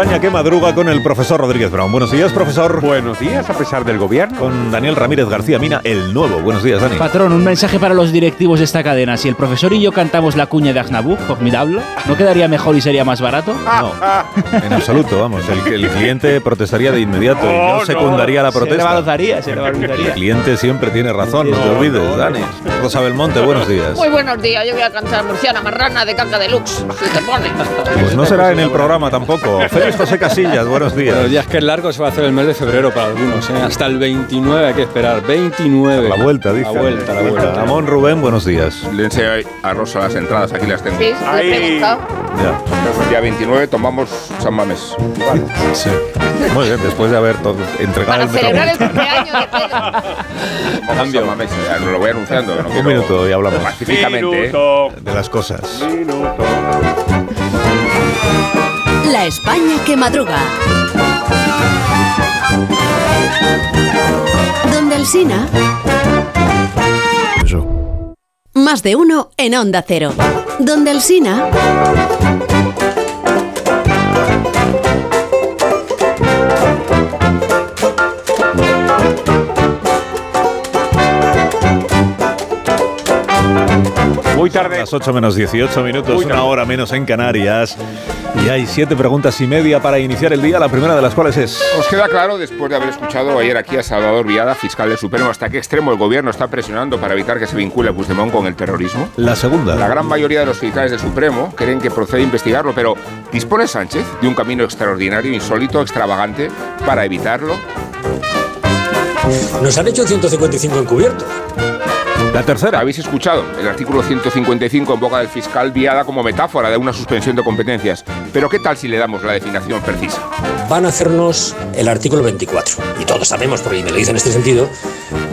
España que madruga con el profesor Rodríguez Brown. Buenos días, profesor. Buenos días, a pesar del gobierno. Con Daniel Ramírez García Mina, el nuevo. Buenos días, Dani. Patrón, un mensaje para los directivos de esta cadena. Si el profesor y yo cantamos la cuña de Aznabur, formidable, ¿no quedaría mejor y sería más barato? No, en absoluto, vamos. El, el cliente protestaría de inmediato y No, yo secundaría la Se protesta. revalorizaría, se El cliente siempre tiene razón, no te olvides, Dani. Rosa Belmonte, buenos días. Muy buenos días, yo voy a cantar Murciana Marrana de Caca Deluxe, si te pone. Pues no será en el programa tampoco. Félix José Casillas, buenos días. días que es largo se va a hacer el mes de febrero para algunos, ¿eh? Hasta el 29 hay que esperar. 29. La vuelta, dice. La vuelta, la vuelta. Ramón Rubén, buenos días. Le enseño a Rosa las entradas, aquí las tengo. Sí, he preguntado. Ya. El día 29 tomamos San Mamés. Sí. Muy bien, después de haber entregado Para el celebrar el cumpleaños de Pedro. Cambio. San Mamés, ya no lo voy anunciando. No Un quiero- minuto y hablamos. Pacíficamente. ¿eh? Minuto, de las cosas. minuto. La España que madruga. Donde el Sina. Eso. Más de uno en Onda Cero. Donde el Sina. Muy tarde. Las 8 menos 18 minutos, una hora menos en Canarias. Y hay siete preguntas y media para iniciar el día, la primera de las cuales es... ¿Os queda claro, después de haber escuchado ayer aquí a Salvador Viada, fiscal del Supremo, hasta qué extremo el gobierno está presionando para evitar que se vincule a Puigdemont con el terrorismo? La segunda. La gran mayoría de los fiscales del Supremo creen que procede investigarlo, pero ¿dispone Sánchez de un camino extraordinario, insólito, extravagante para evitarlo? Nos han hecho 155 encubiertos. La tercera. Habéis escuchado el artículo 155 en boca del fiscal Viada como metáfora de una suspensión de competencias. Pero ¿qué tal si le damos la definición precisa? Van a hacernos el artículo 24. Y todos sabemos, porque me lo dicen en este sentido,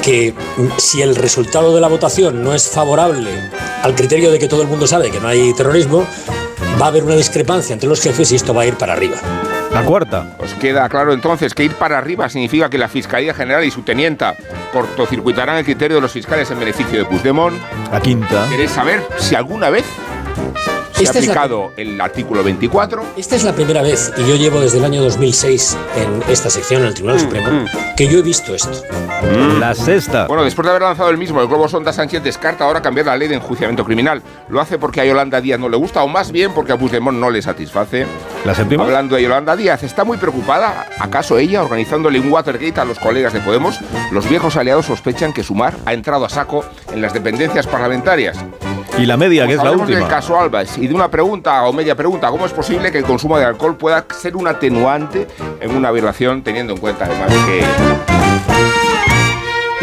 que si el resultado de la votación no es favorable al criterio de que todo el mundo sabe que no hay terrorismo, va a haber una discrepancia entre los jefes y esto va a ir para arriba. La cuarta. ¿Os queda claro entonces que ir para arriba significa que la Fiscalía General y su tenienta cortocircuitarán el criterio de los fiscales en beneficio de Puigdemont? La quinta. ¿Queréis saber si alguna vez se Esta ha es la- aplicado el artículo 24? Esta es la primera vez, y yo llevo desde el año 2006 en esta sección, en el Tribunal Supremo, que yo he visto esto. La sexta. Bueno, después de haber lanzado el mismo, el Globo Sonda Sánchez descarta ahora cambiar la ley de enjuiciamiento criminal. ¿Lo hace porque a Yolanda Díaz no le gusta o más bien porque a Puigdemont no le satisface? La séptima. Hablando de Yolanda Díaz, ¿está muy preocupada? ¿Acaso ella organizándole un Watergate a los colegas de Podemos? Los viejos aliados sospechan que Sumar ha entrado a saco en las dependencias parlamentarias. Y la media, que es la del última. caso Alves y de una pregunta o media pregunta, ¿cómo es posible que el consumo de alcohol pueda ser un atenuante en una violación teniendo en cuenta además que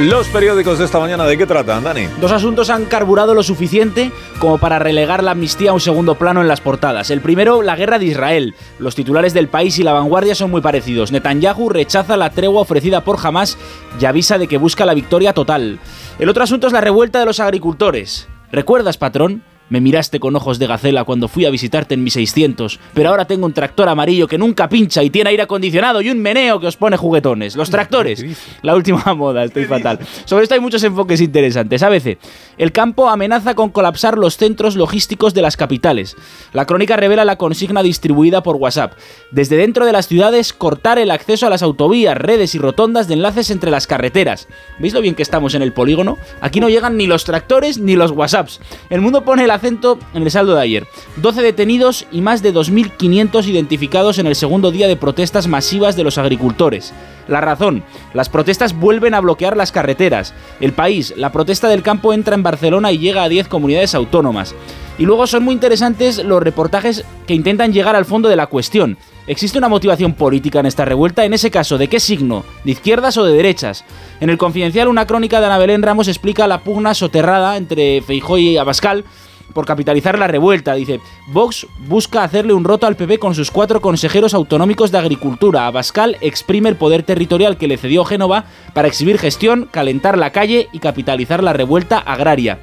Los periódicos de esta mañana, ¿de qué tratan, Dani? Dos asuntos han carburado lo suficiente como para relegar la amnistía a un segundo plano en las portadas. El primero, la guerra de Israel. Los titulares del país y la vanguardia son muy parecidos. Netanyahu rechaza la tregua ofrecida por Hamas y avisa de que busca la victoria total. El otro asunto es la revuelta de los agricultores. ¿Recuerdas, patrón? Me miraste con ojos de gacela cuando fui a visitarte en mi 600, pero ahora tengo un tractor amarillo que nunca pincha y tiene aire acondicionado y un meneo que os pone juguetones. Los tractores. La última moda, estoy fatal. Sobre esto hay muchos enfoques interesantes. ABC. El campo amenaza con colapsar los centros logísticos de las capitales. La crónica revela la consigna distribuida por WhatsApp. Desde dentro de las ciudades, cortar el acceso a las autovías, redes y rotondas de enlaces entre las carreteras. ¿Veis lo bien que estamos en el polígono? Aquí no llegan ni los tractores ni los WhatsApps. El mundo pone el en el saldo de ayer. 12 detenidos y más de 2.500 identificados en el segundo día de protestas masivas de los agricultores. La razón, las protestas vuelven a bloquear las carreteras. El país, la protesta del campo entra en Barcelona y llega a 10 comunidades autónomas. Y luego son muy interesantes los reportajes que intentan llegar al fondo de la cuestión. ¿Existe una motivación política en esta revuelta? En ese caso, ¿de qué signo? ¿De izquierdas o de derechas? En el Confidencial, una crónica de Ana Belén Ramos explica la pugna soterrada entre Feijóo y Abascal por capitalizar la revuelta. Dice, Vox busca hacerle un roto al PP con sus cuatro consejeros autonómicos de Agricultura. Abascal exprime el poder territorial que le cedió Génova para exhibir gestión, calentar la calle y capitalizar la revuelta agraria.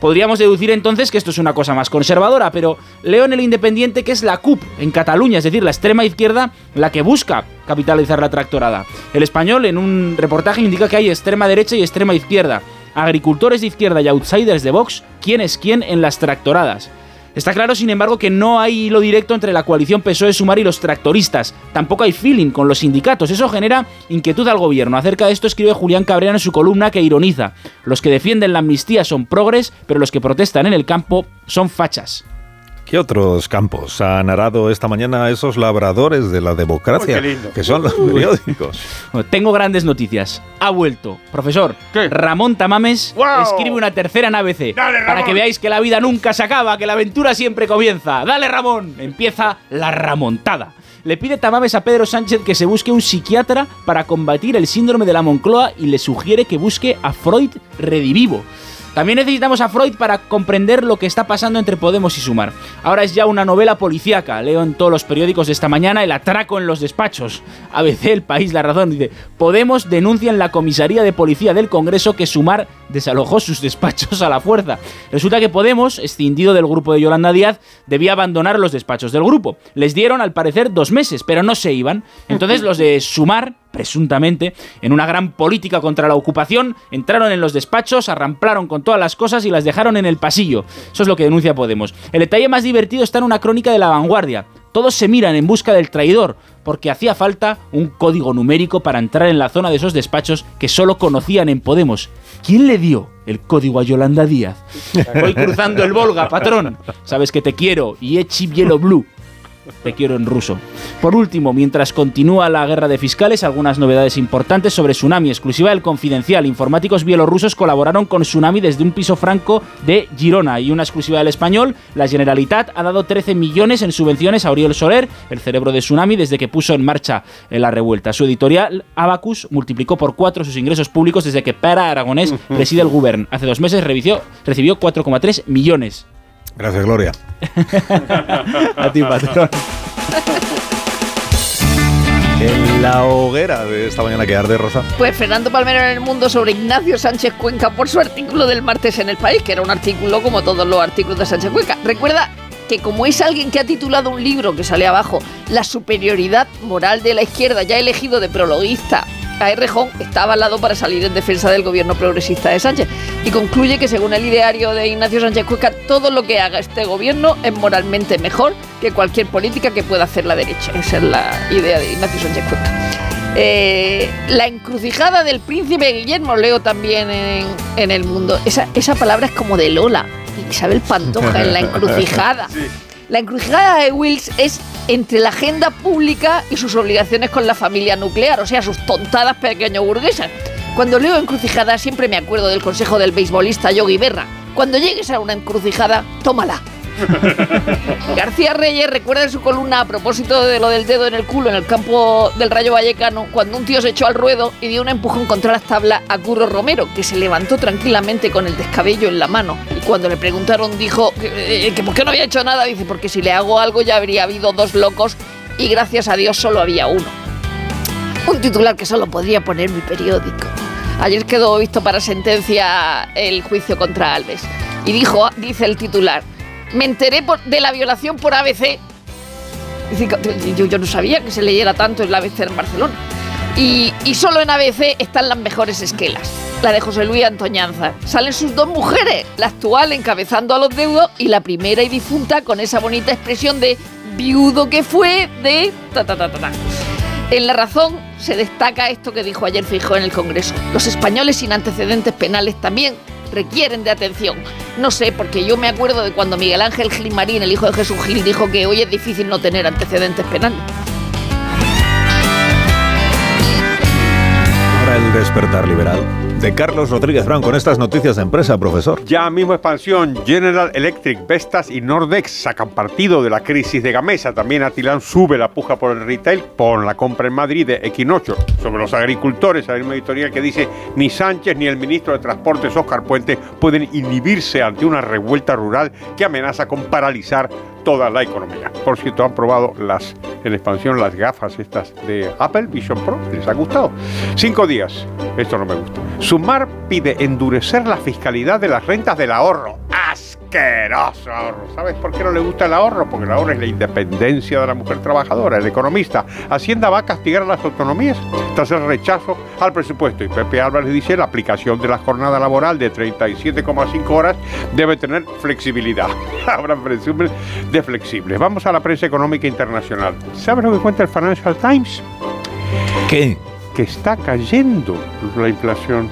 Podríamos deducir entonces que esto es una cosa más conservadora, pero leo en el Independiente que es la CUP en Cataluña, es decir, la extrema izquierda, la que busca capitalizar la tractorada. El español en un reportaje indica que hay extrema derecha y extrema izquierda. Agricultores de izquierda y outsiders de Vox, quién es quién en las tractoradas. Está claro, sin embargo, que no hay hilo directo entre la coalición PSOE-Sumar y los tractoristas. Tampoco hay feeling con los sindicatos. Eso genera inquietud al gobierno. Acerca de esto escribe Julián Cabrera en su columna que ironiza. Los que defienden la amnistía son progres, pero los que protestan en el campo son fachas. ¿Qué otros campos han arado esta mañana esos labradores de la democracia? Uy, lindo. Que son los periódicos. Bueno, tengo grandes noticias. Ha vuelto, profesor. ¿Qué? Ramón Tamames escribe una tercera en ABC. Dale, para que veáis que la vida nunca se acaba, que la aventura siempre comienza. Dale, Ramón. Empieza la ramontada. Le pide Tamames a Pedro Sánchez que se busque un psiquiatra para combatir el síndrome de la Moncloa y le sugiere que busque a Freud redivivo. También necesitamos a Freud para comprender lo que está pasando entre Podemos y Sumar. Ahora es ya una novela policíaca. Leo en todos los periódicos de esta mañana el atraco en los despachos. ABC, El País, La Razón. Dice, Podemos denuncia en la comisaría de policía del Congreso que Sumar desalojó sus despachos a la fuerza. Resulta que Podemos, escindido del grupo de Yolanda Díaz, debía abandonar los despachos del grupo. Les dieron, al parecer, dos meses, pero no se iban. Entonces los de Sumar presuntamente, en una gran política contra la ocupación, entraron en los despachos, arramplaron con todas las cosas y las dejaron en el pasillo. Eso es lo que denuncia Podemos. El detalle más divertido está en una crónica de la vanguardia. Todos se miran en busca del traidor, porque hacía falta un código numérico para entrar en la zona de esos despachos que solo conocían en Podemos. ¿Quién le dio el código a Yolanda Díaz? Voy cruzando el Volga, patrón. Sabes que te quiero. Y Echi Yellow Blue. Te quiero en ruso. Por último, mientras continúa la guerra de fiscales, algunas novedades importantes sobre Tsunami, exclusiva del Confidencial. Informáticos bielorrusos colaboraron con Tsunami desde un piso franco de Girona. Y una exclusiva del español, la Generalitat ha dado 13 millones en subvenciones a Oriol Soler, el cerebro de Tsunami, desde que puso en marcha eh, la revuelta. Su editorial, Abacus, multiplicó por cuatro sus ingresos públicos desde que Pera Aragonés preside el Govern. Hace dos meses revició- recibió 4,3 millones. Gracias, Gloria. A ti, patrón. En la hoguera de esta mañana que arde, Rosa. Pues Fernando Palmero en el mundo sobre Ignacio Sánchez Cuenca por su artículo del martes en el país, que era un artículo como todos los artículos de Sánchez Cuenca. Recuerda que como es alguien que ha titulado un libro que sale abajo, La superioridad moral de la izquierda, ya elegido de prologuista a Errejón, está avalado para salir en defensa del gobierno progresista de Sánchez. Y concluye que según el ideario de Ignacio Sánchez Cuenca, todo lo que haga este gobierno es moralmente mejor que cualquier política que pueda hacer la derecha. Esa es la idea de Ignacio Sánchez Cuenca. Eh, la encrucijada del príncipe Guillermo leo también en, en el mundo. Esa, esa palabra es como de Lola. Isabel Pantoja en la encrucijada. La encrucijada de Wills es entre la agenda pública y sus obligaciones con la familia nuclear, o sea, sus tontadas pequeño burguesas. Cuando leo encrucijada siempre me acuerdo del consejo del beisbolista Yogi Berra. Cuando llegues a una encrucijada, tómala. García Reyes recuerda en su columna a propósito de lo del dedo en el culo en el campo del Rayo Vallecano, cuando un tío se echó al ruedo y dio un empujón contra las tablas a Curro Romero, que se levantó tranquilamente con el descabello en la mano. Y cuando le preguntaron dijo que, eh, que por qué no había hecho nada, dice, porque si le hago algo ya habría habido dos locos y gracias a Dios solo había uno. Un titular que solo podría poner mi periódico. Ayer quedó visto para sentencia el juicio contra Alves. Y dijo, dice el titular, me enteré de la violación por ABC. Yo, no sabía que se leyera tanto en la ABC en Barcelona. Y, y solo en ABC están las mejores esquelas. La de José Luis Antoñanza. Salen sus dos mujeres, la actual encabezando a los deudos y la primera y difunta con esa bonita expresión de viudo que fue de ta ta ta ta ta. En La Razón se destaca esto que dijo ayer Fijó en el Congreso. Los españoles sin antecedentes penales también requieren de atención. No sé, porque yo me acuerdo de cuando Miguel Ángel Gil Marín, el hijo de Jesús Gil, dijo que hoy es difícil no tener antecedentes penales. Ahora el despertar liberal. De Carlos Rodríguez Brown con estas noticias de empresa, profesor. Ya mismo expansión, General Electric, Vestas y Nordex sacan partido de la crisis de Gamesa. También Atilán sube la puja por el retail por la compra en Madrid de Equinocho. Sobre los agricultores, hay una editorial que dice ni Sánchez ni el ministro de Transportes Óscar Puente pueden inhibirse ante una revuelta rural que amenaza con paralizar toda la economía. Por cierto, han probado las en expansión las gafas estas de Apple Vision Pro. ¿Les ha gustado? Cinco días. Esto no me gusta. Sumar pide endurecer la fiscalidad de las rentas del ahorro. Asqueroso ahorro. ¿Sabes por qué no le gusta el ahorro? Porque el ahorro es la independencia de la mujer trabajadora. El economista. Hacienda va a castigar a las autonomías tras el rechazo al presupuesto. Y Pepe Álvarez dice la aplicación de la jornada laboral de 37,5 horas debe tener flexibilidad. Habrá presumen de flexibles. Vamos a la prensa económica internacional. ¿Sabes lo que cuenta el Financial Times? ¿Qué? Que está cayendo la inflación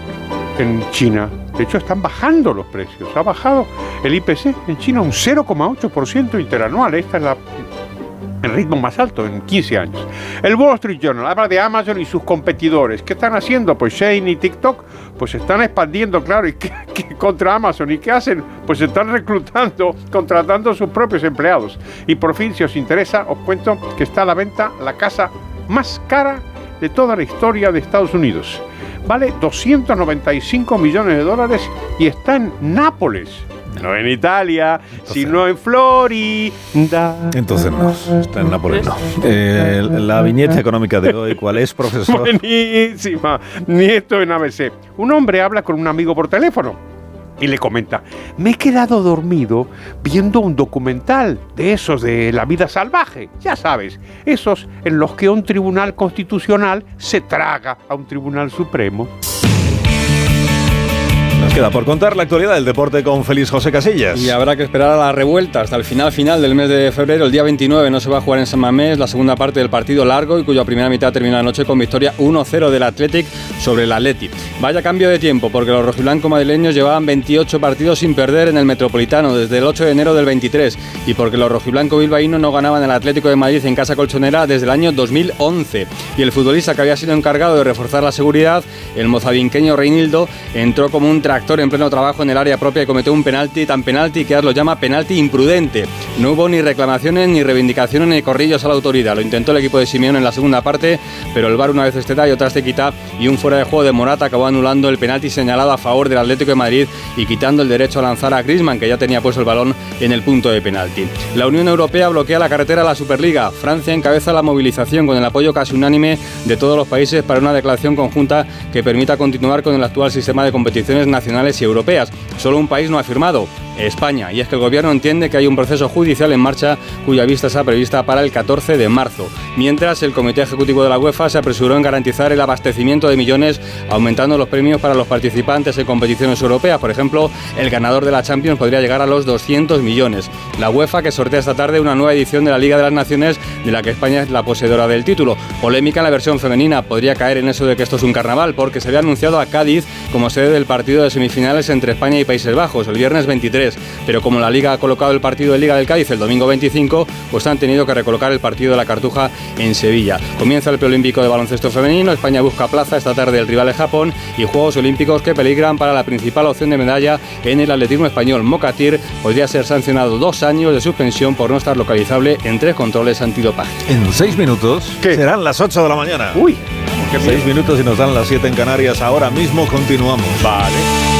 en China. De hecho, están bajando los precios. Ha bajado el IPC en China un 0,8% interanual. Esta es la el ritmo más alto en 15 años. El Wall Street Journal habla de Amazon y sus competidores. ¿Qué están haciendo? Pues Shane y TikTok, pues se están expandiendo, claro, y ¿qué, qué contra Amazon. ¿Y qué hacen? Pues están reclutando, contratando a sus propios empleados. Y por fin, si os interesa, os cuento que está a la venta la casa más cara de toda la historia de Estados Unidos. Vale 295 millones de dólares y está en Nápoles. No en Italia, sino en Florida. Entonces no, está en Nápoles no. Eh, la viñeta económica de hoy, ¿cuál es, profesor? Buenísima. Nieto en ABC. Un hombre habla con un amigo por teléfono y le comenta, me he quedado dormido viendo un documental de esos de la vida salvaje, ya sabes, esos en los que un tribunal constitucional se traga a un tribunal supremo. Queda por contar la actualidad del deporte con Félix José Casillas. Y habrá que esperar a la revuelta hasta el final final del mes de febrero. El día 29 no se va a jugar en San Mamés la segunda parte del partido largo y cuya primera mitad termina anoche con victoria 1-0 del Athletic sobre el Athletic. Vaya cambio de tiempo porque los rojiblancos madrileños llevaban 28 partidos sin perder en el Metropolitano desde el 8 de enero del 23 y porque los rojiblancos bilbaínos no ganaban el Atlético de Madrid en casa colchonera desde el año 2011. Y el futbolista que había sido encargado de reforzar la seguridad, el mozabinqueño Reinildo, entró como un tractor en pleno trabajo en el área propia y cometió un penalti tan penalti que lo llama penalti imprudente. No hubo ni reclamaciones, ni reivindicaciones, ni corrillos a la autoridad. Lo intentó el equipo de Simeone en la segunda parte, pero el VAR una vez este da y otra este quita y un fuera de juego de Morata acabó anulando el penalti señalado a favor del Atlético de Madrid y quitando el derecho a lanzar a Griezmann, que ya tenía puesto el balón en el punto de penalti. La Unión Europea bloquea la carretera a la Superliga. Francia encabeza la movilización con el apoyo casi unánime de todos los países para una declaración conjunta que permita continuar con el actual sistema de competiciones nacionales y europeas. Solo un país no ha firmado, España. Y es que el gobierno entiende que hay un proceso judicial en marcha cuya vista está prevista para el 14 de marzo. Mientras, el Comité Ejecutivo de la UEFA se apresuró en garantizar el abastecimiento de millones, aumentando los premios para los participantes en competiciones europeas. Por ejemplo, el ganador de la Champions podría llegar a los 200 millones. La UEFA que sortea esta tarde una nueva edición de la Liga de las Naciones, de la que España es la poseedora del título. Polémica en la versión femenina. Podría caer en eso de que esto es un carnaval, porque se había anunciado a Cádiz como sede del partido de semifinales entre España y Países Bajos, el viernes 23 pero como la Liga ha colocado el partido de Liga del Cádiz el domingo 25, pues han tenido que recolocar el partido de la Cartuja en Sevilla. Comienza el preolímpico de baloncesto femenino, España busca plaza esta tarde el rival de Japón y Juegos Olímpicos que peligran para la principal opción de medalla en el atletismo español. Mocatir podría ser sancionado dos años de suspensión por no estar localizable en tres controles antidopaje. En seis minutos serán las 8 de la mañana. Uy, Seis minutos y nos dan las 7 en Canarias. Ahora mismo continuamos. Vale.